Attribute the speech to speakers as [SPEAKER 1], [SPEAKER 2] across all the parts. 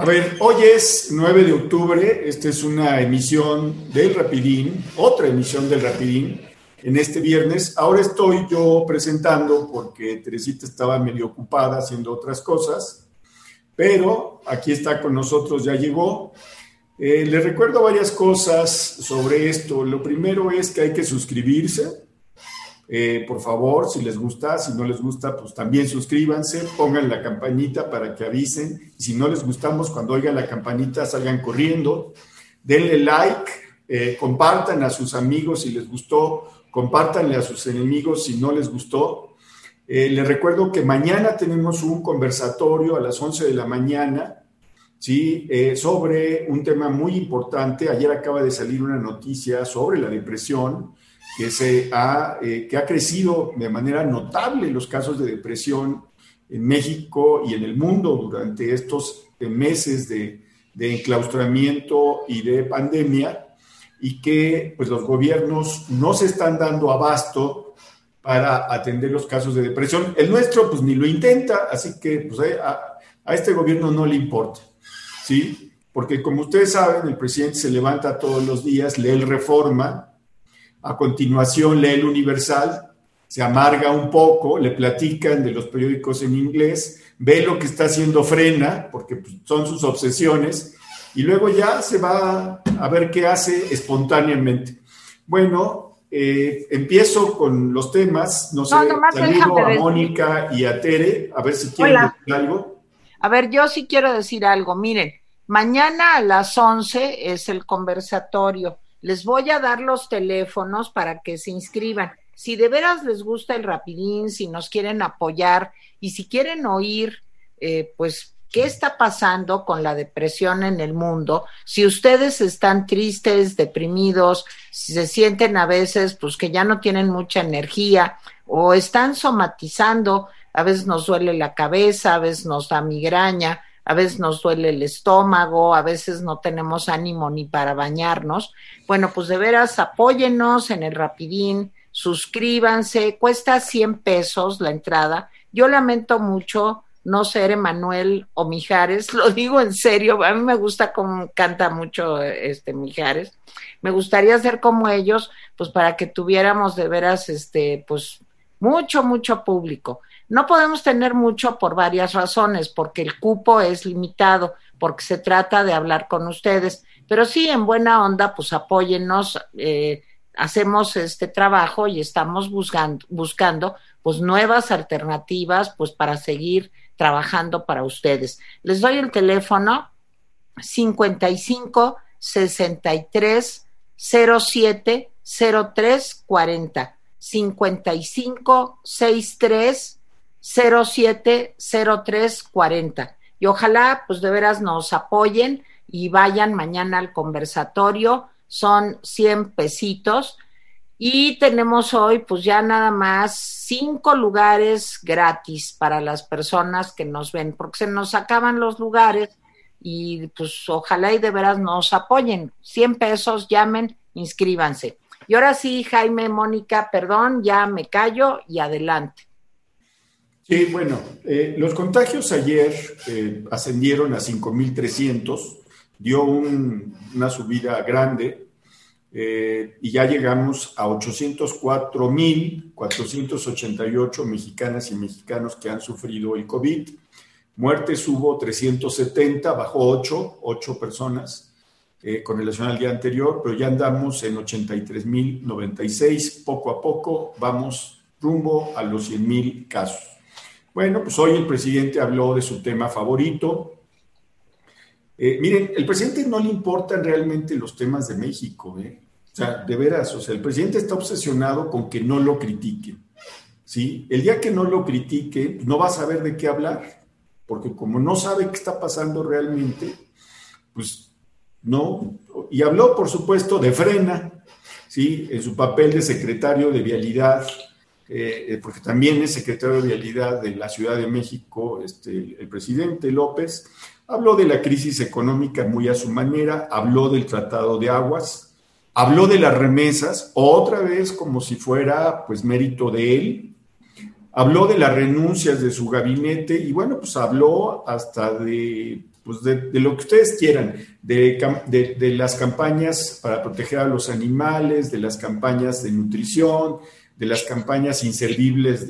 [SPEAKER 1] A ver, hoy es 9 de octubre, esta es una emisión del Rapidín, otra emisión del Rapidín en este viernes. Ahora estoy yo presentando porque Teresita estaba medio ocupada haciendo otras cosas, pero aquí está con nosotros, ya llegó. Eh, les recuerdo varias cosas sobre esto. Lo primero es que hay que suscribirse. Eh, por favor, si les gusta, si no les gusta, pues también suscríbanse, pongan la campanita para que avisen. Si no les gustamos, cuando oigan la campanita, salgan corriendo. Denle like, eh, compartan a sus amigos si les gustó, compártanle a sus enemigos si no les gustó. Eh, les recuerdo que mañana tenemos un conversatorio a las 11 de la mañana ¿sí? sobre un tema muy importante. Ayer acaba de salir una noticia sobre la depresión que, se ha, eh, que ha crecido de manera notable los casos de depresión en México y en el mundo durante estos eh, meses de, de enclaustramiento y de pandemia y que pues los gobiernos no se están dando abasto para atender los casos de depresión. El nuestro pues ni lo intenta, así que pues a, a este gobierno no le importa, ¿sí? Porque como ustedes saben, el presidente se levanta todos los días, lee el reforma, a continuación lee el Universal, se amarga un poco, le platican de los periódicos en inglés, ve lo que está haciendo Frena, porque pues, son sus obsesiones, y luego ya se va a ver qué hace espontáneamente. Bueno, eh, empiezo con los temas, no sé, saludo a Mónica y a Tere, a ver si quieren decir algo.
[SPEAKER 2] A ver, yo sí quiero decir algo, miren, mañana a las 11 es el conversatorio les voy a dar los teléfonos para que se inscriban. Si de veras les gusta el rapidín, si nos quieren apoyar y si quieren oír, eh, pues, qué está pasando con la depresión en el mundo, si ustedes están tristes, deprimidos, si se sienten a veces, pues, que ya no tienen mucha energía o están somatizando, a veces nos duele la cabeza, a veces nos da migraña, a veces nos duele el estómago, a veces no tenemos ánimo ni para bañarnos. Bueno, pues de veras apóyennos en el Rapidín, suscríbanse, cuesta 100 pesos la entrada. Yo lamento mucho no ser Emanuel o Mijares, lo digo en serio, a mí me gusta cómo canta mucho este Mijares. Me gustaría ser como ellos, pues para que tuviéramos de veras este pues mucho mucho público. No podemos tener mucho por varias razones, porque el cupo es limitado, porque se trata de hablar con ustedes, pero sí, en buena onda, pues apóyennos, eh, hacemos este trabajo y estamos buscando, buscando pues nuevas alternativas, pues para seguir trabajando para ustedes. Les doy el teléfono 55 63 07 03 40 55 63 070340. Y ojalá, pues de veras nos apoyen y vayan mañana al conversatorio. Son 100 pesitos. Y tenemos hoy, pues ya nada más cinco lugares gratis para las personas que nos ven, porque se nos acaban los lugares y pues ojalá y de veras nos apoyen. 100 pesos, llamen, inscríbanse. Y ahora sí, Jaime, Mónica, perdón, ya me callo y adelante.
[SPEAKER 1] Sí, bueno, eh, los contagios ayer eh, ascendieron a 5.300, dio una subida grande eh, y ya llegamos a 804.488 mexicanas y mexicanos que han sufrido el COVID. Muertes hubo 370, bajó 8, 8 personas con relación al día anterior, pero ya andamos en 83.096. Poco a poco vamos rumbo a los 100.000 casos. Bueno, pues hoy el presidente habló de su tema favorito. Eh, miren, el presidente no le importan realmente los temas de México, ¿eh? O sea, de veras, o sea, el presidente está obsesionado con que no lo critiquen, ¿sí? El día que no lo critique, no va a saber de qué hablar, porque como no sabe qué está pasando realmente, pues no. Y habló, por supuesto, de frena, ¿sí? En su papel de secretario de Vialidad, eh, porque también es secretario de Vialidad de la Ciudad de México, este, el presidente López, habló de la crisis económica muy a su manera, habló del Tratado de Aguas, habló de las remesas, otra vez como si fuera pues mérito de él, habló de las renuncias de su gabinete y bueno, pues habló hasta de pues de, lo que ustedes quieran, de, de, las campañas para proteger a los animales, de las campañas de nutrición, de las campañas inservibles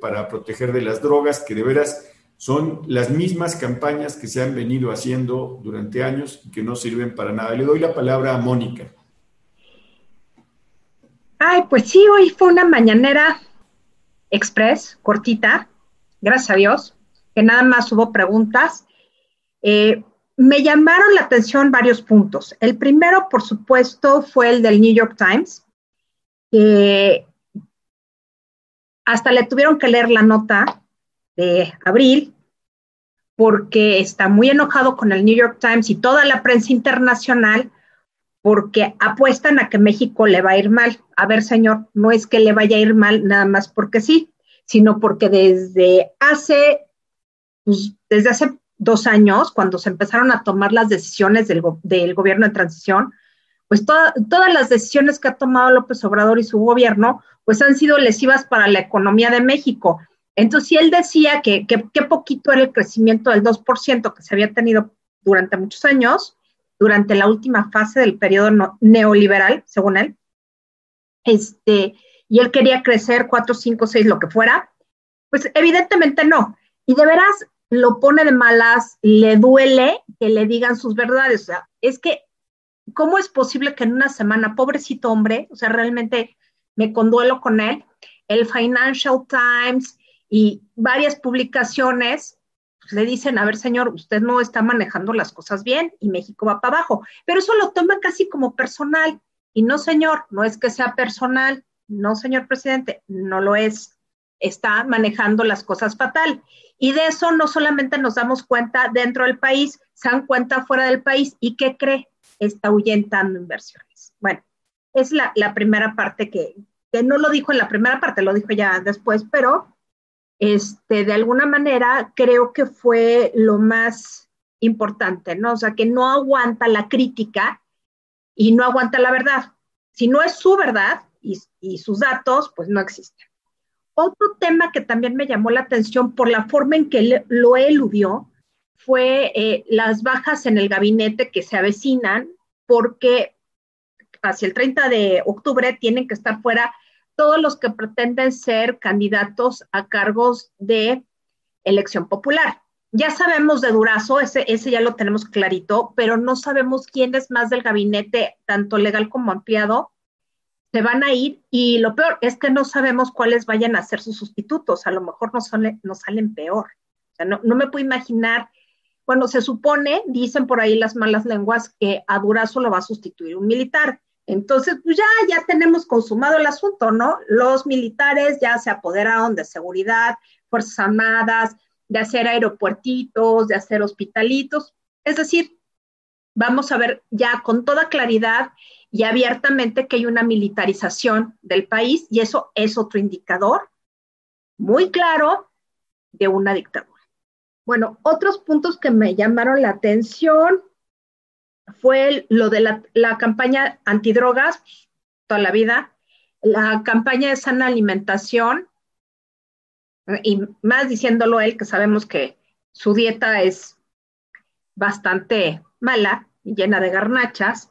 [SPEAKER 1] para proteger de las drogas, que de veras son las mismas campañas que se han venido haciendo durante años y que no sirven para nada. Le doy la palabra a Mónica.
[SPEAKER 3] Ay, pues sí, hoy fue una mañanera express, cortita, gracias a Dios, que nada más hubo preguntas. Eh, me llamaron la atención varios puntos. El primero, por supuesto, fue el del New York Times, que hasta le tuvieron que leer la nota de abril, porque está muy enojado con el New York Times y toda la prensa internacional, porque apuestan a que México le va a ir mal. A ver, señor, no es que le vaya a ir mal nada más porque sí, sino porque desde hace, pues, desde hace dos años, cuando se empezaron a tomar las decisiones del, del gobierno de transición, pues todas las decisiones que ha tomado López Obrador y su gobierno, pues han sido lesivas para la economía de México. Entonces, si él decía que qué poquito era el crecimiento del 2% que se había tenido durante muchos años, durante la última fase del periodo neoliberal, según él, este, y él quería crecer 4, 5, 6, lo que fuera, pues evidentemente no. Y de veras lo pone de malas, le duele que le digan sus verdades. O sea, es que, ¿cómo es posible que en una semana, pobrecito hombre, o sea, realmente me conduelo con él, el Financial Times, y varias publicaciones le dicen, a ver, señor, usted no está manejando las cosas bien y México va para abajo. Pero eso lo toma casi como personal. Y no, señor, no es que sea personal. No, señor presidente, no lo es. Está manejando las cosas fatal. Y de eso no solamente nos damos cuenta dentro del país, se dan cuenta fuera del país. ¿Y qué cree? Está ahuyentando inversiones. Bueno, es la, la primera parte que, que no lo dijo en la primera parte, lo dijo ya después, pero este, de alguna manera creo que fue lo más importante, ¿no? O sea, que no aguanta la crítica y no aguanta la verdad. Si no es su verdad y, sus datos, pues no existen. Otro tema que también me llamó la atención por la forma en que lo eludió fue eh, las bajas en el gabinete que se avecinan, porque hacia el 30 de octubre tienen que estar fuera todos los que pretenden ser candidatos a cargos de elección popular. Ya sabemos de Durazo, ese, ese ya lo tenemos clarito, pero no sabemos quiénes más del gabinete, tanto legal como ampliado, se van a ir y lo peor es que no sabemos cuáles vayan a ser sus sustitutos, a lo mejor nos, nos salen peor. O sea, no, no me puedo imaginar, bueno, se supone, dicen por ahí las malas lenguas, que a Durazo lo va a sustituir un militar entonces, pues ya, ya tenemos consumado el asunto, ¿no? Los militares ya se apoderaron de seguridad, Fuerzas Armadas, de hacer aeropuertitos, de hacer hospitalitos. Es decir, vamos a ver ya con toda claridad y abiertamente que hay una militarización del país y eso es otro indicador muy claro de una dictadura. Bueno, otros puntos que me llamaron la atención, fue lo de la, campaña antidrogas, toda la vida, la campaña de sana alimentación, y más diciéndolo él, que sabemos que su dieta es bastante mala llena de garnachas.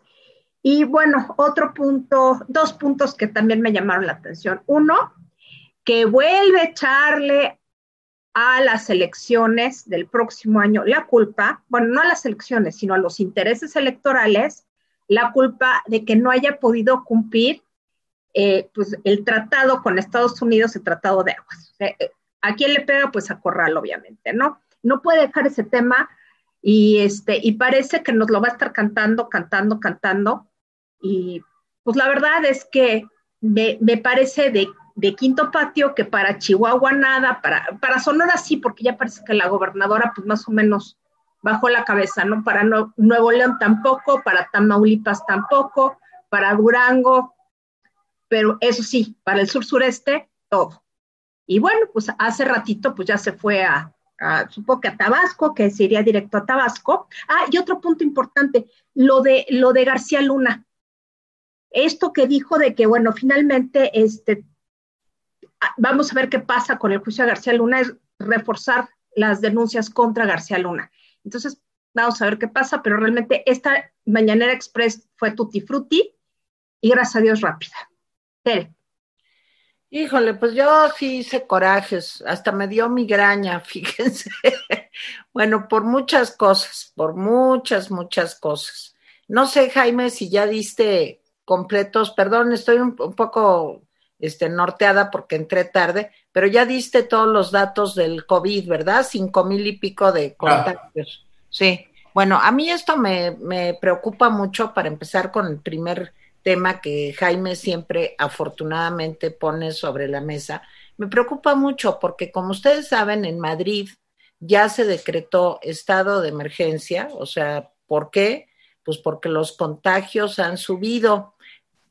[SPEAKER 3] Y bueno, otro punto, dos puntos que también me llamaron la atención. Uno, que vuelve a echarle a las elecciones del próximo año la culpa, bueno, no a las elecciones, sino a los intereses electorales, la culpa de que no haya podido cumplir eh, pues, el tratado con Estados Unidos, el tratado de aguas. Eh, ¿A quién le pega? Pues a Corral, obviamente, ¿no? No puede dejar ese tema y, este, y parece que nos lo va a estar cantando, cantando, cantando. Y pues la verdad es que me, me parece de de quinto patio que para Chihuahua nada, para, para Sonora sí, porque ya parece que la gobernadora pues más o menos bajó la cabeza, ¿no? Para Nuevo León tampoco, para Tamaulipas tampoco, para Durango, pero eso sí, para el sur sureste, todo. Y bueno, pues hace ratito pues ya se fue a, a, supongo que a Tabasco, que se iría directo a Tabasco. Ah, y otro punto importante, lo de, lo de García Luna. Esto que dijo de que, bueno, finalmente este, vamos a ver qué pasa con el juicio de García Luna, es reforzar las denuncias contra García Luna. Entonces, Vamos a ver qué pasa, pero realmente esta Mañanera Express fue tutti frutti y gracias a Dios rápida.
[SPEAKER 2] Híjole, pues yo sí hice corajes, hasta me dio migraña, fíjense. bueno, por muchas cosas, por muchas, muchas cosas. No sé, Jaime, si ya diste completos, perdón, estoy un, poco este, norteada porque entré tarde, pero ya diste todos los datos del COVID, ¿verdad? Cinco mil y pico de contagios. Sí. Bueno, a mí esto me, me preocupa mucho para empezar con el primer tema que Jaime siempre afortunadamente pone sobre la mesa, me preocupa mucho porque como ustedes saben, en Madrid ya se decretó estado de emergencia, o sea, ¿por qué? Pues porque los contagios han subido.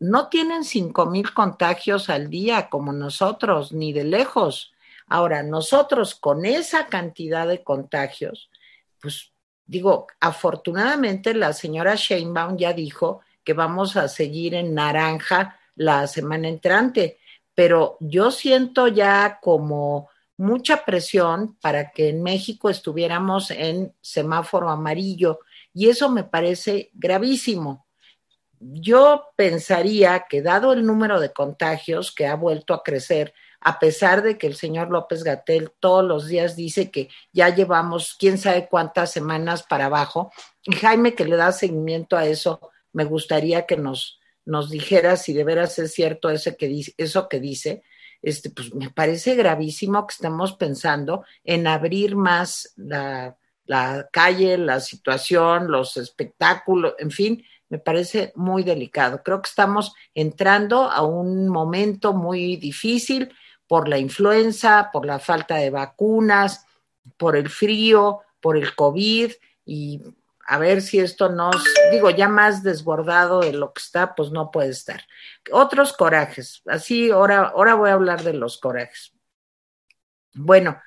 [SPEAKER 2] No tienen cinco mil contagios al día como nosotros, ni de lejos. Ahora, nosotros con esa cantidad de contagios, pues digo, afortunadamente la señora Sheinbaum ya dijo que vamos a seguir en naranja la semana entrante, pero yo siento ya como mucha presión para que en México estuviéramos en semáforo amarillo y eso me parece gravísimo. Yo pensaría que dado el número de contagios que ha vuelto a crecer, a pesar de que el señor López Gatel todos los días dice que ya llevamos quién sabe cuántas semanas para abajo, y Jaime que le da seguimiento a eso, me gustaría que nos, nos dijera si de veras es cierto ese que dice, eso que dice. Este, pues me parece gravísimo que estemos pensando en abrir más la, la calle, la situación, los espectáculos, en fin, me parece muy delicado. Creo que estamos entrando a un momento muy difícil por la influenza, por la falta de vacunas, por el frío, por el COVID y a ver si esto nos, digo, ya más desbordado de lo que está, pues no puede estar. Otros corajes, así ahora, ahora voy a hablar de los corajes. Bueno,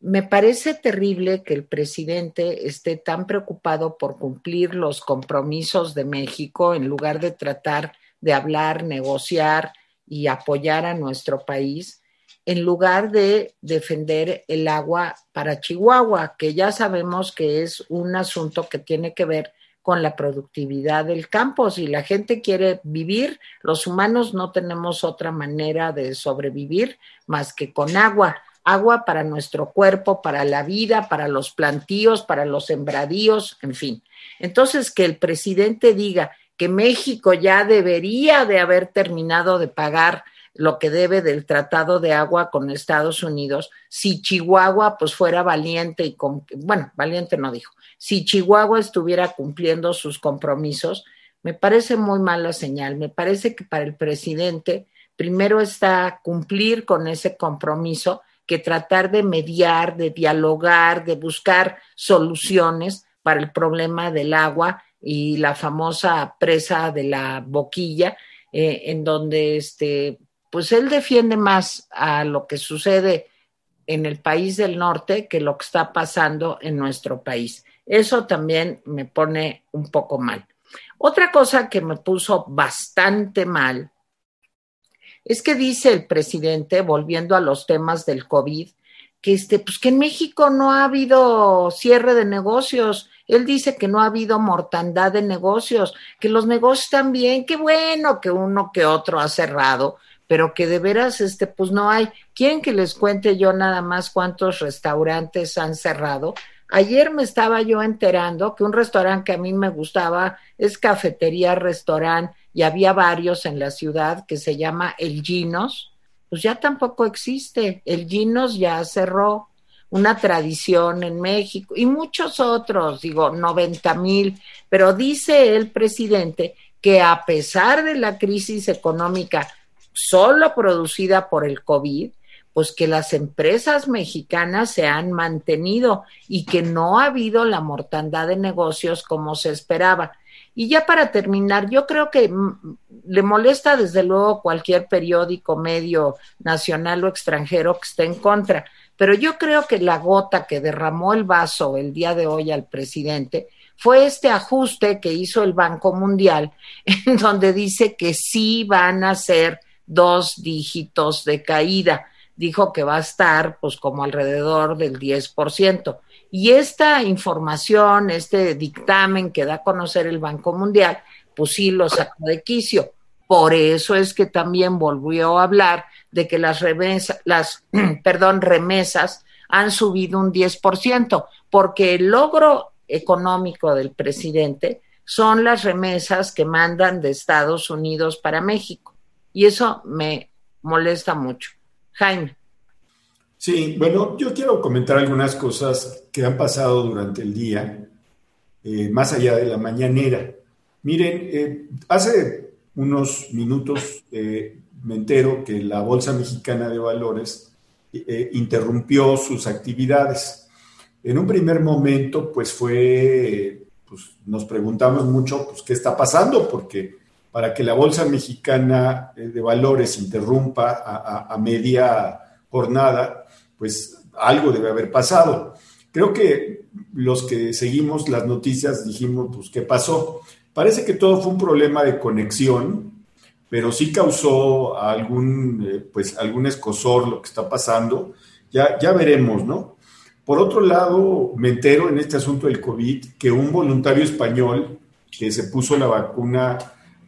[SPEAKER 2] me parece terrible que el presidente esté tan preocupado por cumplir los compromisos de México en lugar de tratar de hablar, negociar y apoyar a nuestro país en lugar de defender el agua para Chihuahua, que ya sabemos que es un asunto que tiene que ver con la productividad del campo. Si la gente quiere vivir, los humanos no tenemos otra manera de sobrevivir más que con agua. Agua para nuestro cuerpo, para la vida, para los plantíos, para los sembradíos, en fin. Entonces, que el presidente diga que México ya debería de haber terminado de pagar lo que debe del tratado de agua con Estados Unidos, si Chihuahua pues fuera valiente y, bueno, valiente no dijo, si Chihuahua estuviera cumpliendo sus compromisos, me parece muy mala señal. Me parece que para el presidente primero está cumplir con ese compromiso que tratar de mediar, de dialogar, de buscar soluciones para el problema del agua y la famosa presa de la boquilla, eh, en donde este, pues él defiende más a lo que sucede en el país del norte que lo que está pasando en nuestro país. Eso también me pone un poco mal. Otra cosa que me puso bastante mal es que dice el presidente, volviendo a los temas del COVID, que, este, pues que en México no ha habido cierre de negocios. Él dice que no ha habido mortandad de negocios, que los negocios están bien, qué bueno que uno que otro ha cerrado, pero que de veras, este, pues no hay. ¿Quieren que les cuente yo nada más cuántos restaurantes han cerrado? Ayer me estaba yo enterando que un restaurante que a mí me gustaba es cafetería, restaurante, y había varios en la ciudad que se llama El Ginos, pues ya tampoco existe. El Ginos ya cerró una tradición en México y muchos otros, digo, 90 mil, pero dice el presidente que a pesar de la crisis económica solo producida por el COVID, pues que las empresas mexicanas se han mantenido y que no ha habido la mortandad de negocios como se esperaba. Y ya para terminar, yo creo que mm, le molesta desde luego cualquier periódico, medio nacional o extranjero que esté en contra, pero yo creo que la gota que derramó el vaso el día de hoy al presidente fue este ajuste que hizo el Banco Mundial, en donde dice que sí van a ser dos dígitos de caída. dijo que va a estar pues como alrededor del 10%. Y esta información, este dictamen que da a conocer el Banco Mundial, pues sí lo sacó de quicio. Por eso es que también volvió a hablar de que las remesas, las, perdón, remesas han subido un 10%, porque el logro económico del presidente son las remesas que mandan de Estados Unidos para México. Y eso me molesta mucho. Jaime.
[SPEAKER 1] Sí, bueno, yo quiero comentar algunas cosas que han pasado durante el día, eh, más allá de la mañanera. Miren, eh, hace unos minutos eh, me entero que la Bolsa Mexicana de Valores interrumpió sus actividades. En un primer momento, pues fue, pues nos preguntamos mucho, pues, ¿qué está pasando? Porque para que la Bolsa Mexicana de Valores interrumpa a, media jornada, pues algo debe haber pasado. Creo que los que seguimos las noticias dijimos, pues, ¿qué pasó? Parece que todo fue un problema de conexión, pero sí causó algún, eh, pues, algún escosor lo que está pasando. Ya, ya veremos, ¿no? Por otro lado, me entero en este asunto del COVID que un voluntario español que se puso la vacuna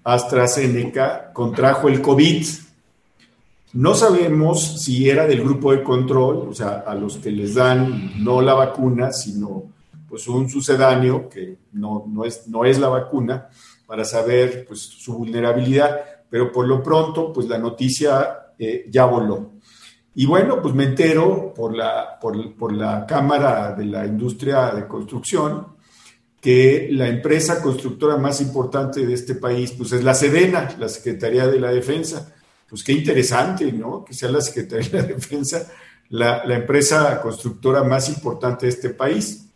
[SPEAKER 1] AstraZeneca contrajo el COVID. No sabemos si era del grupo de control, o sea, a los que les dan no la vacuna, sino pues un sucedáneo que no, no, es, no es la vacuna, para saber pues, su vulnerabilidad, pero por lo pronto, pues la noticia eh, ya voló. Y bueno, pues me entero por la, por, por la Cámara de la Industria de Construcción que la empresa constructora más importante de este país, pues es la Sedena, la Secretaría de la Defensa. Pues qué interesante, ¿no? Que sea la Secretaría de la Defensa la, empresa constructora más importante de este país.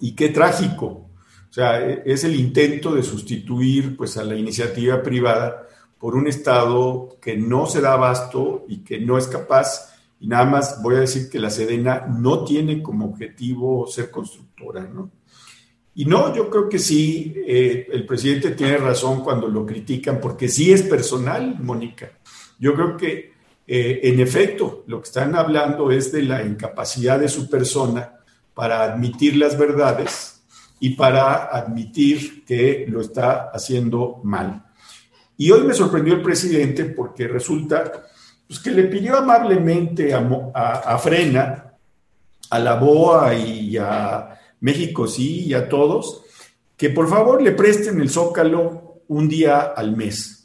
[SPEAKER 1] Y qué trágico. O sea, es el intento de sustituir pues a la iniciativa privada por un Estado que no se da abasto y que no es capaz. Y nada más voy a decir que la Sedena no tiene como objetivo ser constructora, ¿no? Y no, yo creo que sí, eh, el presidente tiene razón cuando lo critican, porque sí es personal, Mónica. Yo creo que, eh, en efecto, lo que están hablando es de la incapacidad de su persona para admitir las verdades y para admitir que lo está haciendo mal. Y hoy me sorprendió el presidente porque resulta pues, que le pidió amablemente a, a Frena, a la BOA y a México sí y a todos, que por favor le presten el zócalo un día al mes.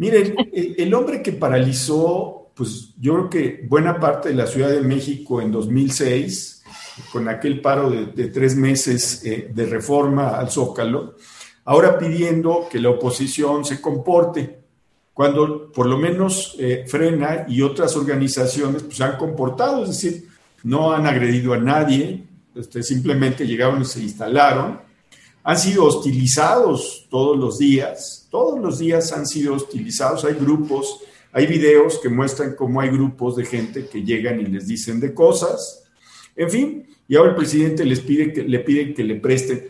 [SPEAKER 1] Miren, el hombre que paralizó, pues yo creo que buena parte de la Ciudad de México en 2006, con aquel paro de, tres meses eh, de reforma al zócalo, ahora pidiendo que la oposición se comporte, cuando por lo menos eh, Frena y otras organizaciones pues, se han comportado, es decir, no han agredido a nadie, este, simplemente llegaron y se instalaron. Han sido hostilizados todos los días, todos los días han sido hostilizados. Hay grupos, hay videos que muestran cómo hay grupos de gente que llegan y les dicen de cosas. En fin, y ahora el presidente les pide que le pide que le presten.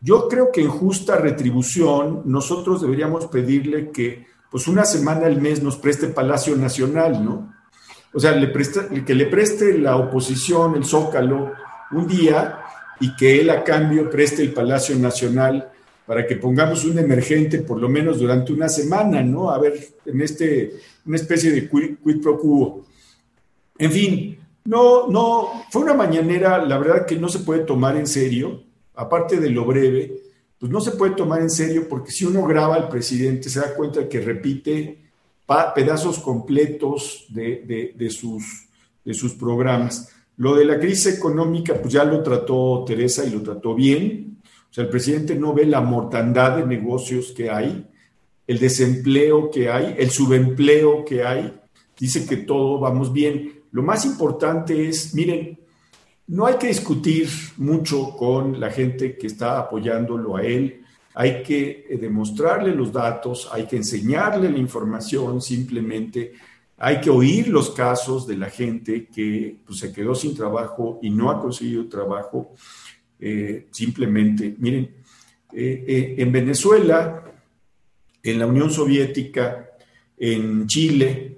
[SPEAKER 1] Yo creo que en justa retribución nosotros deberíamos pedirle que pues una semana al mes nos preste Palacio Nacional, ¿no? O sea, le presta, que le preste la oposición, el Zócalo, un día y que él a cambio preste el Palacio Nacional para que pongamos un emergente por lo menos durante una semana, ¿no? A ver, en este, una especie de quid, pro quo. En fin, no, no, fue una mañanera, la verdad que no se puede tomar en serio, aparte de lo breve, pues no se puede tomar en serio porque si uno graba al presidente se da cuenta que repite pedazos completos de, de, sus, de sus programas. Lo de la crisis económica, pues ya lo trató Teresa y lo trató bien. O sea, el presidente no ve la mortandad de negocios que hay, el desempleo que hay, el subempleo que hay. Dice que todo vamos bien. Lo más importante es, miren, no hay que discutir mucho con la gente que está apoyándolo a él. Hay que eh, demostrarle los datos, hay que enseñarle la información simplemente hay que oír los casos de la gente que pues, se quedó sin trabajo y no ha conseguido trabajo. Eh, simplemente, miren, eh, eh, en Venezuela, en la Unión Soviética, en Chile,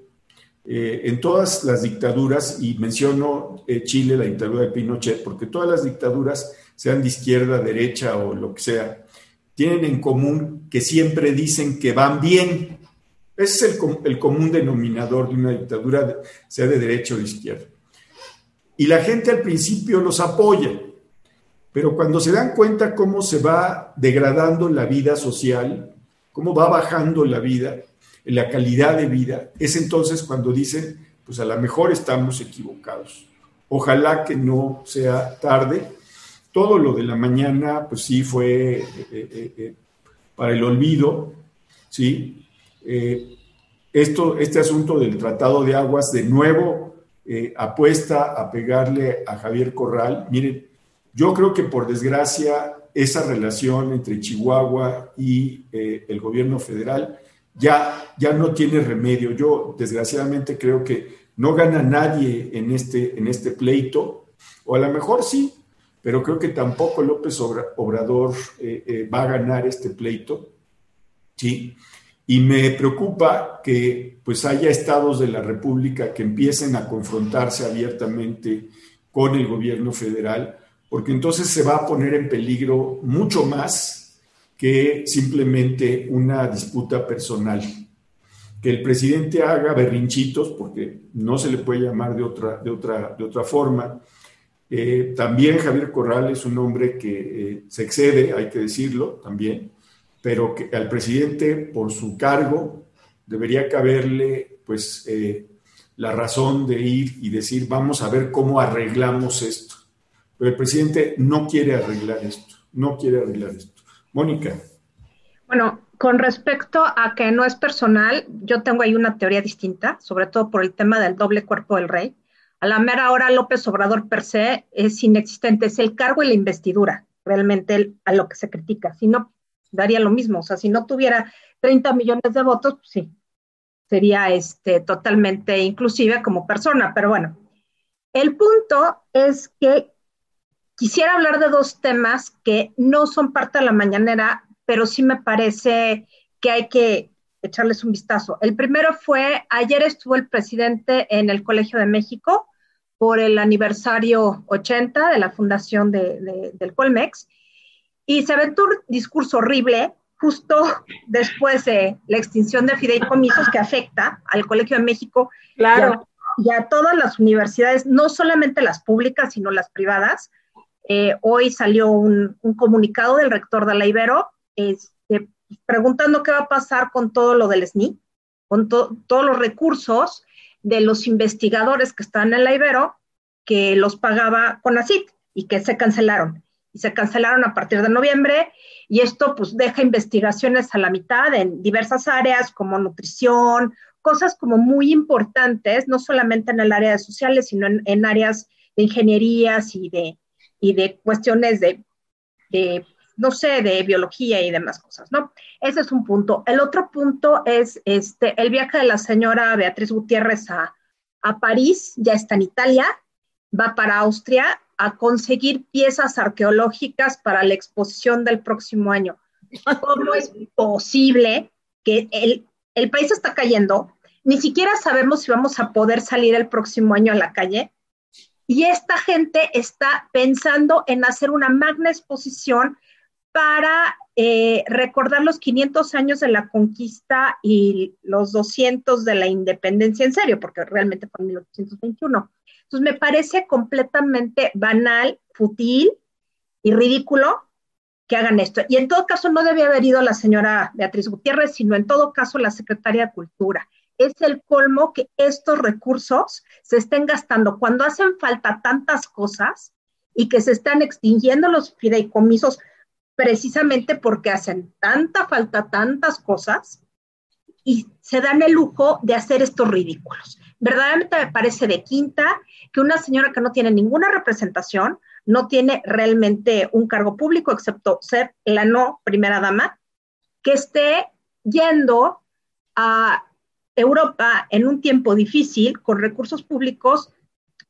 [SPEAKER 1] en todas las dictaduras, y menciono Chile, la dictadura de Pinochet, porque todas las dictaduras, sean de izquierda, derecha o lo que sea, tienen en común que siempre dicen que van bien. Ese es el, el común denominador de una dictadura, sea de derecha o de izquierda. Y la gente al principio los apoya, pero cuando se dan cuenta cómo se va degradando la vida social, cómo va bajando la vida, la calidad de vida, es entonces cuando dicen, pues a lo mejor estamos equivocados. Ojalá que no sea tarde. Todo lo de la mañana, pues sí fue eh, eh, eh, para el olvido, ¿sí? Esto, este asunto del Tratado de Aguas, de nuevo, apuesta a pegarle a Javier Corral. Miren, yo creo que por desgracia esa relación entre Chihuahua y el gobierno federal ya, ya no tiene remedio. Yo desgraciadamente creo que no gana nadie en este, en este pleito, o a lo mejor sí, pero creo que tampoco López Obrador eh, eh, va a ganar este pleito, ¿sí? Y me preocupa que pues haya estados de la República que empiecen a confrontarse abiertamente con el gobierno federal, porque entonces se va a poner en peligro mucho más que simplemente una disputa personal. Que el presidente haga berrinchitos, porque no se le puede llamar de otra, de otra, de otra forma. Eh, también Javier Corral es un hombre que eh, se excede, hay que decirlo también, pero que al presidente, por su cargo, debería caberle pues eh, la razón de ir y decir, vamos a ver cómo arreglamos esto. Pero el presidente no quiere arreglar esto, no quiere arreglar esto. Mónica.
[SPEAKER 3] Bueno, con respecto a que no es personal, yo tengo ahí una teoría distinta, sobre todo por el tema del doble cuerpo del rey. A la mera hora, López Obrador per se es inexistente, es el cargo y la investidura, realmente a lo que se critica. Si no, daría lo mismo. O sea, si no tuviera 30 millones de votos, pues sí, sería este, totalmente inclusive como persona. Pero bueno, el punto es que Quisiera hablar de dos temas que no son parte de la mañanera, pero sí me parece que hay que echarles un vistazo. El primero fue, ayer estuvo el presidente en el Colegio de México por el aniversario 80 de la fundación del Colmex y se aventó un discurso horrible justo después de la extinción de fideicomisos que afecta al Colegio de México
[SPEAKER 2] claro.
[SPEAKER 3] y a todas las universidades, no solamente las públicas, sino las privadas, eh, hoy salió un, comunicado del rector de la Ibero este, preguntando qué va a pasar con todo lo del SNI, con todos los recursos de los investigadores que están en la Ibero, que los pagaba CONACIT y que se cancelaron. Y se cancelaron a partir de noviembre y esto pues deja investigaciones a la mitad en diversas áreas como nutrición, cosas como muy importantes, no solamente en el área de sociales, sino en áreas de ingenierías y de, y de cuestiones de, no sé, de biología y demás cosas, ¿no? Ese es un punto. El otro punto es este, el viaje de la señora Beatriz Gutiérrez a, a París, ya está en Italia, va para Austria a conseguir piezas arqueológicas para la exposición del próximo año. ¿Cómo es posible que el, el país está cayendo? Ni siquiera sabemos si vamos a poder salir el próximo año a la calle y esta gente está pensando en hacer una magna exposición para eh, recordar los 500 años de la conquista y los 200 de la independencia en serio, porque realmente fue en 1821. Entonces me parece completamente banal, fútil y ridículo que hagan esto. Y en todo caso no debía haber ido la señora Beatriz Gutiérrez, sino en todo caso la secretaria de Cultura es el colmo que estos recursos se estén gastando cuando hacen falta tantas cosas y que se están extinguiendo los fideicomisos precisamente porque hacen tanta falta tantas cosas y se dan el lujo de hacer estos ridículos. Verdaderamente me parece de quinta que una señora que no tiene ninguna representación, no tiene realmente un cargo público excepto ser la no primera dama, que esté yendo a Europa en un tiempo difícil, con recursos públicos,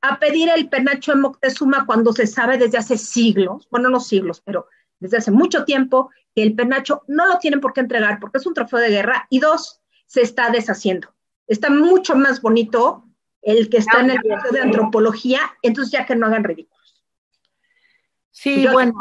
[SPEAKER 3] a pedir el penacho de Moctezuma cuando se sabe desde hace siglos, bueno, no siglos, pero desde hace mucho tiempo, que el penacho no lo tienen por qué entregar porque es un trofeo de guerra y dos, se está deshaciendo. está mucho más bonito el que está en el curso de antropología, entonces ya que no hagan ridículos.
[SPEAKER 2] Sí, bueno,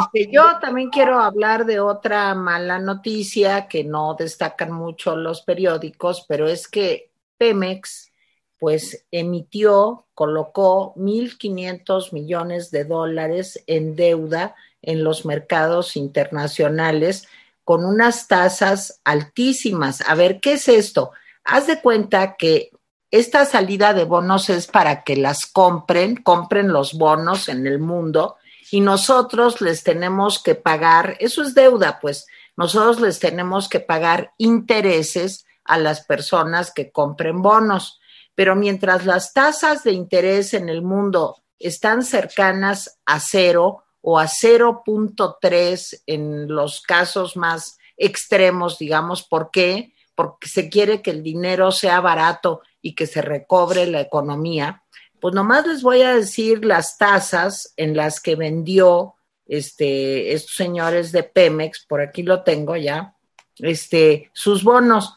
[SPEAKER 2] este, yo también quiero hablar de otra mala noticia que no destacan mucho los periódicos, pero es que Pemex pues emitió, colocó 1.500 millones de dólares en deuda en los mercados internacionales con unas tasas altísimas. A ver, ¿qué es esto? Haz de cuenta que esta salida de bonos es para que las compren, compren los bonos en el mundo y nosotros les tenemos que pagar, eso es deuda, pues nosotros les tenemos que pagar intereses a las personas que compren bonos. Pero mientras las tasas de interés en el mundo están cercanas a cero o a 0.3 en los casos más extremos, digamos, ¿por qué? Porque se quiere que el dinero sea barato y que se recobre la economía, pues nomás les voy a decir las tasas en las que vendió este, estos señores de Pemex, por aquí lo tengo ya, este, sus bonos.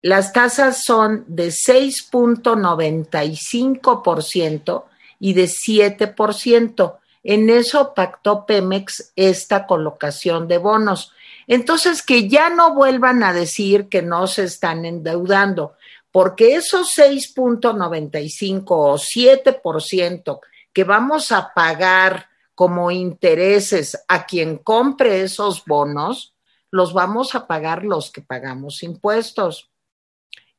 [SPEAKER 2] Las tasas son de 6.95% y de 7%. En eso pactó Pemex esta colocación de bonos. Entonces, que ya no vuelvan a decir que no se están endeudando porque esos 6.95 o 7% que vamos a pagar como intereses a quien compre esos bonos, los vamos a pagar los que pagamos impuestos.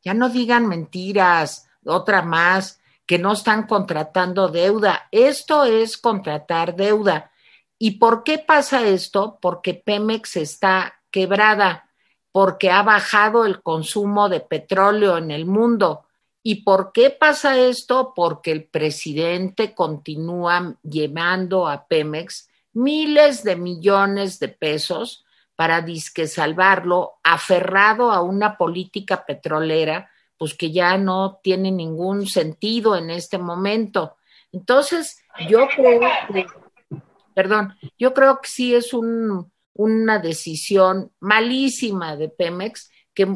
[SPEAKER 2] Ya no digan mentiras, otra más, que no están contratando deuda. Esto es contratar deuda. ¿Y por qué pasa esto? Porque Pemex está quebrada porque ha bajado el consumo de petróleo en el mundo. ¿Y por qué pasa esto? Porque el presidente continúa llevando a Pemex miles de millones de pesos para disque salvarlo, aferrado a una política petrolera, pues que ya no tiene ningún sentido en este momento. Entonces, yo creo que, perdón, yo creo que sí es un, una decisión malísima de Pemex, que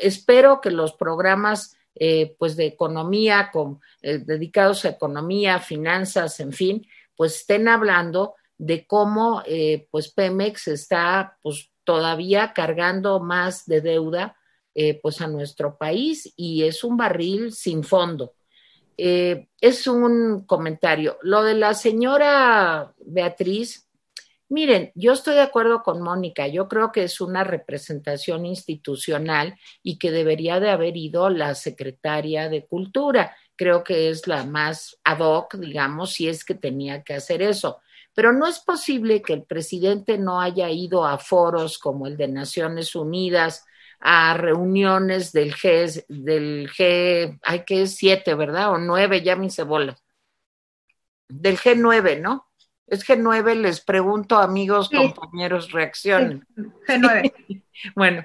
[SPEAKER 2] espero que los programas eh, pues de economía, con, eh, dedicados a economía, finanzas, en fin, pues estén hablando de cómo eh, pues Pemex está pues todavía cargando más de deuda pues a nuestro país y es un barril sin fondo. es un comentario. Lo de la señora Beatriz, Miren, yo estoy de acuerdo con Mónica, yo creo que es una representación institucional y que debería de haber ido la secretaria de Cultura. Creo que es la más ad hoc, digamos, si es que tenía que hacer eso. Pero no es posible que el presidente no haya ido a foros como el de Naciones Unidas, a reuniones del G, del G, hay que es siete, ¿verdad? O nueve, ya me hice bola. Del G9, ¿no? Es G9, les pregunto, amigos, compañeros, reaccionen.
[SPEAKER 3] G9.
[SPEAKER 2] bueno,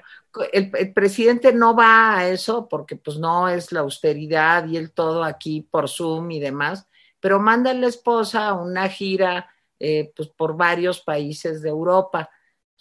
[SPEAKER 2] el, el, presidente no va a eso porque pues no es la austeridad y el todo aquí por Zoom y demás, pero manda a la esposa una gira eh, pues por varios países de Europa.